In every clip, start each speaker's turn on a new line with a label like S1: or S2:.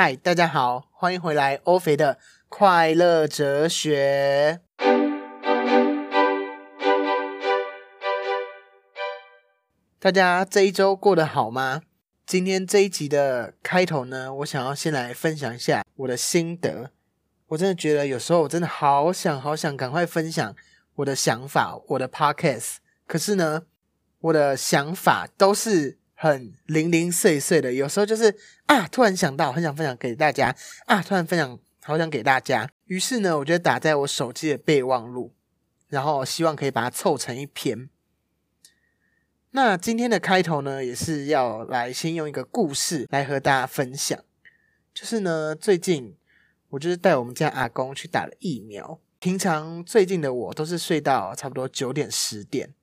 S1: 嗨，大家好，欢迎回来欧肥的快乐哲学。大家这一周过得好吗？今天这一集的开头呢，我想要先来分享一下我的心得。我真的觉得有时候我真的好想好想赶快分享我的想法，我的 podcast。可是呢，我的想法都是很零零碎碎的，有时候就是啊，突然想到很想分享给大家啊，突然分享好想给大家。于是呢，我就打在我手机的备忘录，然后希望可以把它凑成一篇。那今天的开头呢，也是要来先用一个故事来和大家分享。就是呢，最近我就是带我们家阿公去打了疫苗。平常最近的我都是睡到差不多九点十点，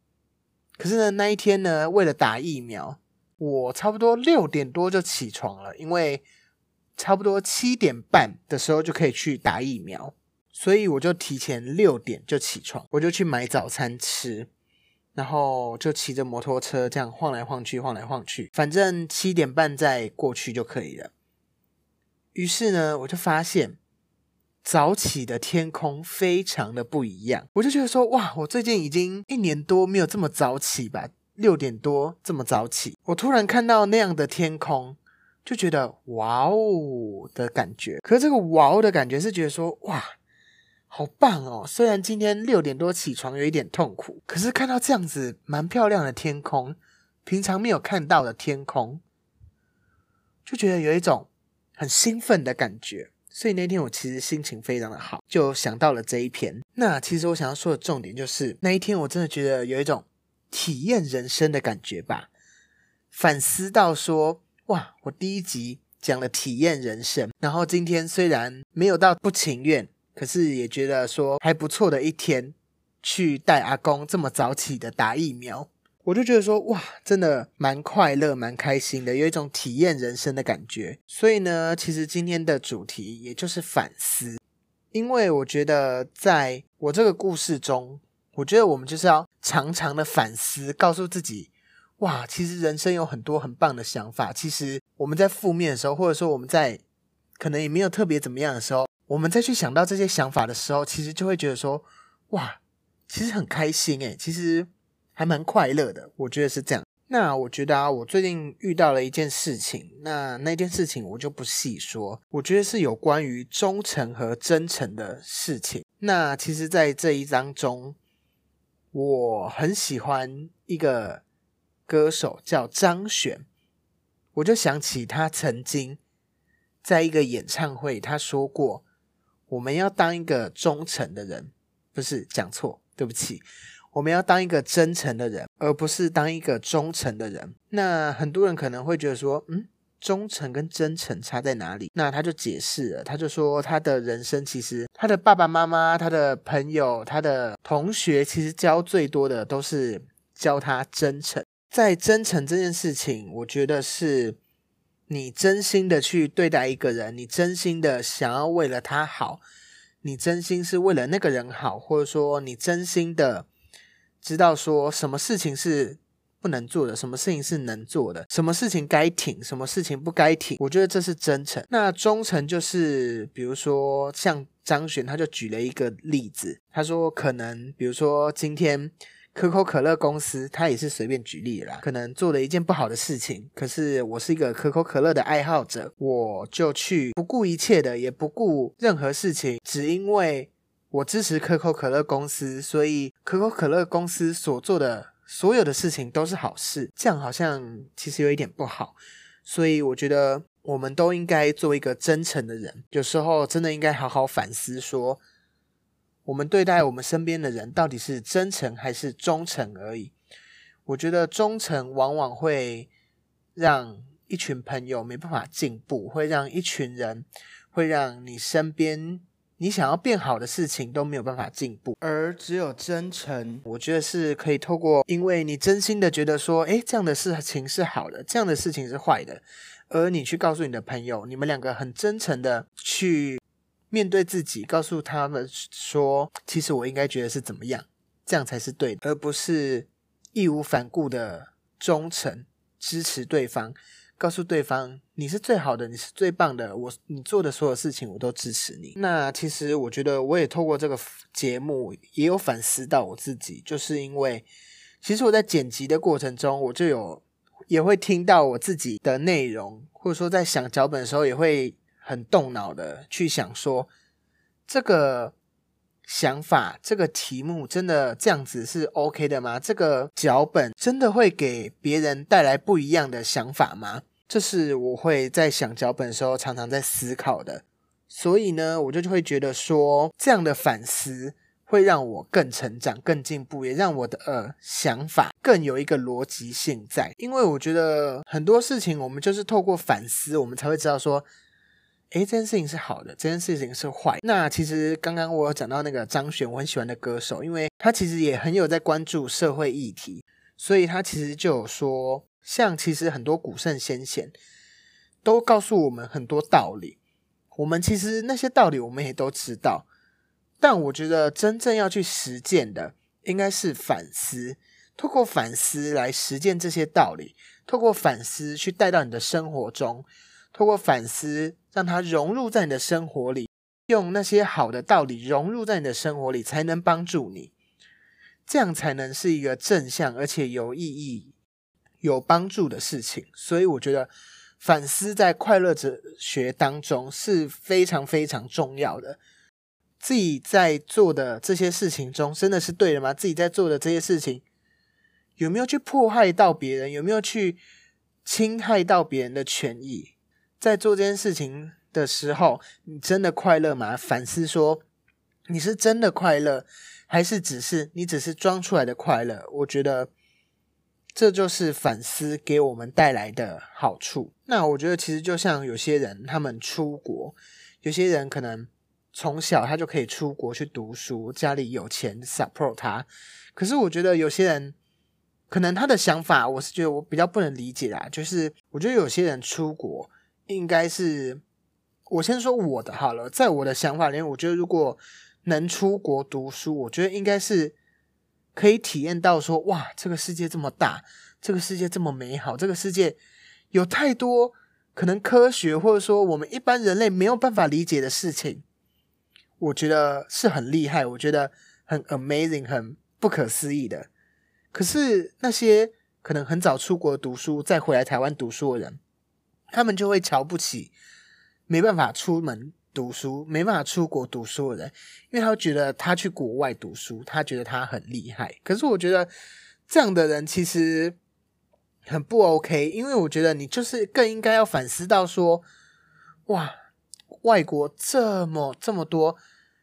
S1: 可是呢那一天呢，为了打疫苗，我差不多六点多就起床了，因为差不多七点半的时候就可以去打疫苗，所以我就提前六点就起床，我就去买早餐吃。然后就骑着摩托车这样晃来晃去，晃来晃去，反正七点半再过去就可以了。于是呢，我就发现早起的天空非常的不一样。我就觉得说，哇，我最近已经一年多没有这么早起吧，六点多这么早起。我突然看到那样的天空，就觉得哇哦的感觉。可是这个哇哦的感觉是觉得说，哇。好棒哦！虽然今天六点多起床有一点痛苦，可是看到这样子蛮漂亮的天空，平常没有看到的天空，就觉得有一种很兴奋的感觉。所以那天我其实心情非常的好，就想到了这一篇。那其实我想要说的重点就是，那一天我真的觉得有一种体验人生的感觉吧。反思到说，哇，我第一集讲了体验人生，然后今天虽然没有到不情愿。可是也觉得说还不错的一天，去带阿公这么早起的打疫苗，我就觉得说哇，真的蛮快乐、蛮开心的，有一种体验人生的感觉。所以呢，其实今天的主题也就是反思，因为我觉得在我这个故事中，我觉得我们就是要常常的反思，告诉自己哇，其实人生有很多很棒的想法。其实我们在负面的时候，或者说我们在可能也没有特别怎么样的时候。我们再去想到这些想法的时候，其实就会觉得说，哇，其实很开心诶，其实还蛮快乐的。我觉得是这样。那我觉得啊，我最近遇到了一件事情，那那件事情我就不细说。我觉得是有关于忠诚和真诚的事情。那其实，在这一章中，我很喜欢一个歌手叫张悬，我就想起他曾经在一个演唱会，他说过。我们要当一个忠诚的人，不是讲错，对不起。我们要当一个真诚的人，而不是当一个忠诚的人。那很多人可能会觉得说，嗯，忠诚跟真诚差在哪里？那他就解释了，他就说，他的人生其实，他的爸爸妈妈、他的朋友、他的同学，其实教最多的都是教他真诚。在真诚这件事情，我觉得是。你真心的去对待一个人，你真心的想要为了他好，你真心是为了那个人好，或者说你真心的知道说什么事情是不能做的，什么事情是能做的，什么事情该挺，什么事情不该挺，我觉得这是真诚。那忠诚就是，比如说像张璇，他就举了一个例子，他说可能比如说今天。可口可乐公司，他也是随便举例啦，可能做了一件不好的事情，可是我是一个可口可乐的爱好者，我就去不顾一切的，也不顾任何事情，只因为我支持可口可乐公司，所以可口可乐公司所做的所有的事情都是好事，这样好像其实有一点不好，所以我觉得我们都应该做一个真诚的人，有时候真的应该好好反思说。我们对待我们身边的人，到底是真诚还是忠诚而已？我觉得忠诚往往会让一群朋友没办法进步，会让一群人，会让你身边你想要变好的事情都没有办法进步。而只有真诚，我觉得是可以透过，因为你真心的觉得说，诶，这样的事情是好的，这样的事情是坏的，而你去告诉你的朋友，你们两个很真诚的去。面对自己，告诉他们说：“其实我应该觉得是怎么样，这样才是对的，而不是义无反顾的忠诚支持对方。告诉对方你是最好的，你是最棒的，我你做的所有事情我都支持你。那其实我觉得我也透过这个节目也有反思到我自己，就是因为其实我在剪辑的过程中，我就有也会听到我自己的内容，或者说在想脚本的时候，也会很动脑的去想说这个。想法这个题目真的这样子是 OK 的吗？这个脚本真的会给别人带来不一样的想法吗？这是我会在想脚本的时候常常在思考的。所以呢，我就就会觉得说，这样的反思会让我更成长、更进步，也让我的呃想法更有一个逻辑性在。因为我觉得很多事情，我们就是透过反思，我们才会知道说。诶，这件事情是好的，这件事情是坏。那其实刚刚我有讲到那个张悬，我很喜欢的歌手，因为他其实也很有在关注社会议题，所以他其实就有说，像其实很多古圣先贤都告诉我们很多道理，我们其实那些道理我们也都知道，但我觉得真正要去实践的，应该是反思，透过反思来实践这些道理，透过反思去带到你的生活中。透过反思，让它融入在你的生活里，用那些好的道理融入在你的生活里，才能帮助你，这样才能是一个正向而且有意义、有帮助的事情。所以，我觉得反思在快乐哲学当中是非常非常重要的。自己在做的这些事情中，真的是对的吗？自己在做的这些事情，有没有去迫害到别人？有没有去侵害到别人的权益？在做这件事情的时候，你真的快乐吗？反思说，你是真的快乐，还是只是你只是装出来的快乐？我觉得这就是反思给我们带来的好处。那我觉得其实就像有些人，他们出国，有些人可能从小他就可以出国去读书，家里有钱 support 他。可是我觉得有些人，可能他的想法，我是觉得我比较不能理解啦。就是我觉得有些人出国。应该是我先说我的好了，在我的想法里面，我觉得如果能出国读书，我觉得应该是可以体验到说，哇，这个世界这么大，这个世界这么美好，这个世界有太多可能科学或者说我们一般人类没有办法理解的事情，我觉得是很厉害，我觉得很 amazing，很不可思议的。可是那些可能很早出国读书再回来台湾读书的人。他们就会瞧不起没办法出门读书、没办法出国读书的人，因为他觉得他去国外读书，他觉得他很厉害。可是我觉得这样的人其实很不 OK，因为我觉得你就是更应该要反思到说，哇，外国这么这么多，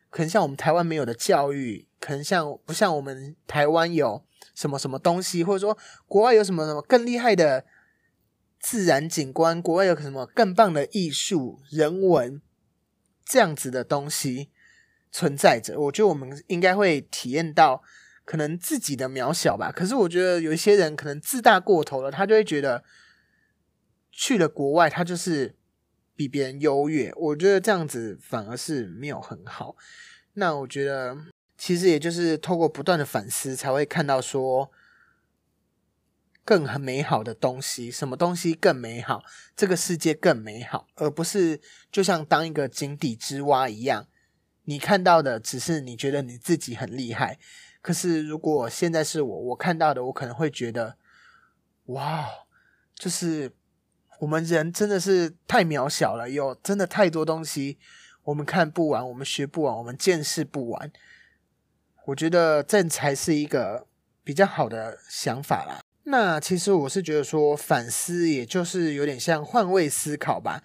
S1: 可能像我们台湾没有的教育，可能像不像我们台湾有什么什么东西，或者说国外有什么什么更厉害的。自然景观，国外有什么更棒的艺术、人文这样子的东西存在着？我觉得我们应该会体验到可能自己的渺小吧。可是我觉得有一些人可能自大过头了，他就会觉得去了国外，他就是比别人优越。我觉得这样子反而是没有很好。那我觉得其实也就是透过不断的反思，才会看到说。更很美好的东西，什么东西更美好？这个世界更美好，而不是就像当一个井底之蛙一样，你看到的只是你觉得你自己很厉害。可是如果现在是我，我看到的，我可能会觉得，哇，就是我们人真的是太渺小了，有真的太多东西我们看不完，我们学不完，我们见识不完。我觉得这才是一个比较好的想法啦。那其实我是觉得说反思，也就是有点像换位思考吧。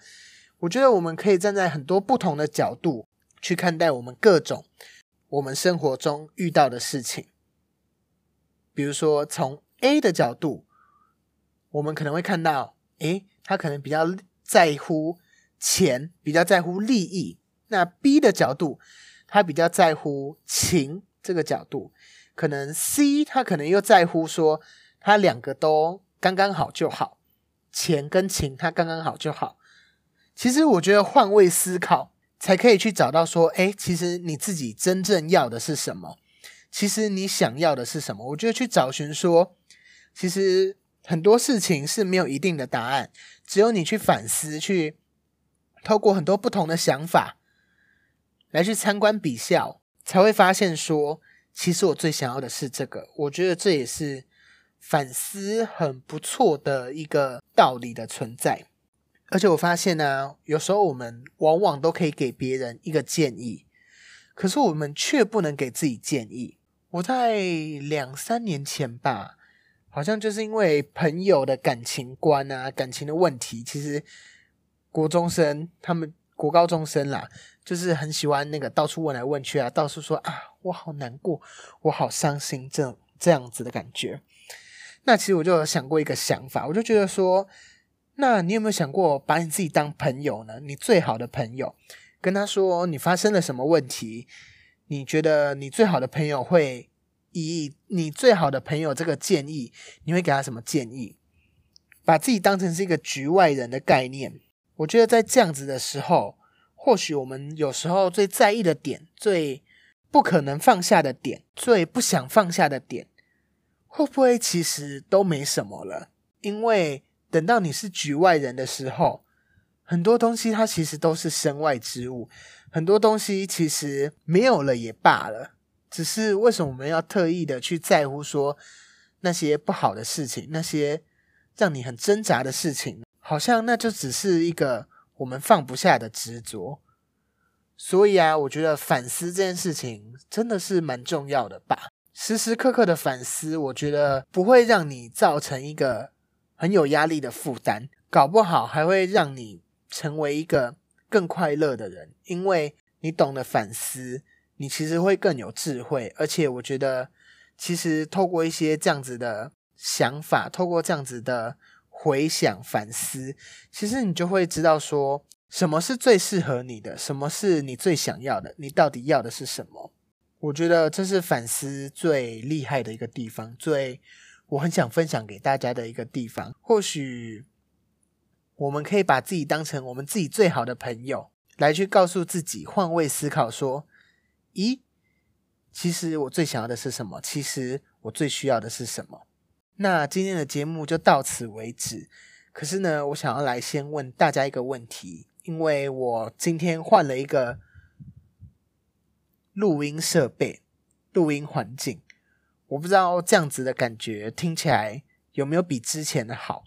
S1: 我觉得我们可以站在很多不同的角度去看待我们各种我们生活中遇到的事情。比如说从 A 的角度，我们可能会看到，诶，他可能比较在乎钱，比较在乎利益。那 B 的角度，他比较在乎情这个角度。可能 C 他可能又在乎说。他两个都刚刚好就好，钱跟情他刚刚好就好。其实我觉得换位思考才可以去找到说，哎，其实你自己真正要的是什么？其实你想要的是什么？我觉得去找寻说，其实很多事情是没有一定的答案，只有你去反思，去透过很多不同的想法来去参观比较，才会发现说，其实我最想要的是这个。我觉得这也是反思很不错的一个道理的存在。而且我发现呢，有时候我们往往都可以给别人一个建议，可是我们却不能给自己建议。我在两三年前吧。好像就是因为朋友的感情观啊，感情的问题，其实国中生他们国高中生啦，就是很喜欢那个到处问来问去啊，到处说啊，我好难过，我好伤心，这这样子的感觉。那其实我就有想过一个想法，我就觉得说，那你有没有想过把你自己当朋友呢？你最好的朋友，跟他说你发生了什么问题，你觉得你最好的朋友会。以你最好的朋友这个建议，你会给他什么建议？把自己当成是一个局外人的概念，我觉得在这样子的时候，或许我们有时候最在意的点、最不可能放下的点、最不想放下的点，会不会其实都没什么了？因为等到你是局外人的时候，很多东西它其实都是身外之物，很多东西其实没有了也罢了。只是为什么我们要特意的去在乎说那些不好的事情，那些让你很挣扎的事情，好像那就只是一个我们放不下的执着。所以啊，我觉得反思这件事情真的是蛮重要的吧。时时刻刻的反思，我觉得不会让你造成一个很有压力的负担，搞不好还会让你成为一个更快乐的人，因为你懂得反思。你其实会更有智慧，而且我觉得，其实透过一些这样子的想法，透过这样子的回想反思，其实你就会知道说，什么是最适合你的，什么是你最想要的，你到底要的是什么？我觉得这是反思最厉害的一个地方，最我很想分享给大家的一个地方。或许我们可以把自己当成我们自己最好的朋友，来去告诉自己，换位思考说。咦，其实我最想要的是什么？其实我最需要的是什么？那今天的节目就到此为止。可是呢，我想要来先问大家一个问题，因为我今天换了一个录音设备、录音环境，我不知道这样子的感觉听起来有没有比之前的好。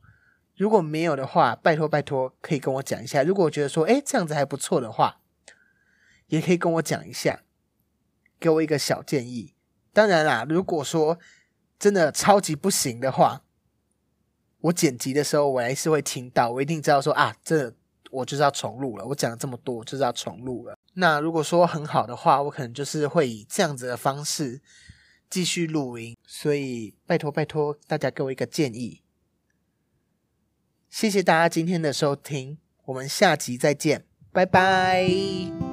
S1: 如果没有的话，拜托拜托，可以跟我讲一下。如果我觉得说，哎，这样子还不错的话，也可以跟我讲一下。给我一个小建议。当然啦，如果说真的超级不行的话，我剪辑的时候我还是会听到，我一定知道说啊，这我就是要重录了。我讲了这么多，就是要重录了。那如果说很好的话，我可能就是会以这样子的方式继续录音。所以拜托拜托大家给我一个建议。谢谢大家今天的收听，我们下集再见，拜拜。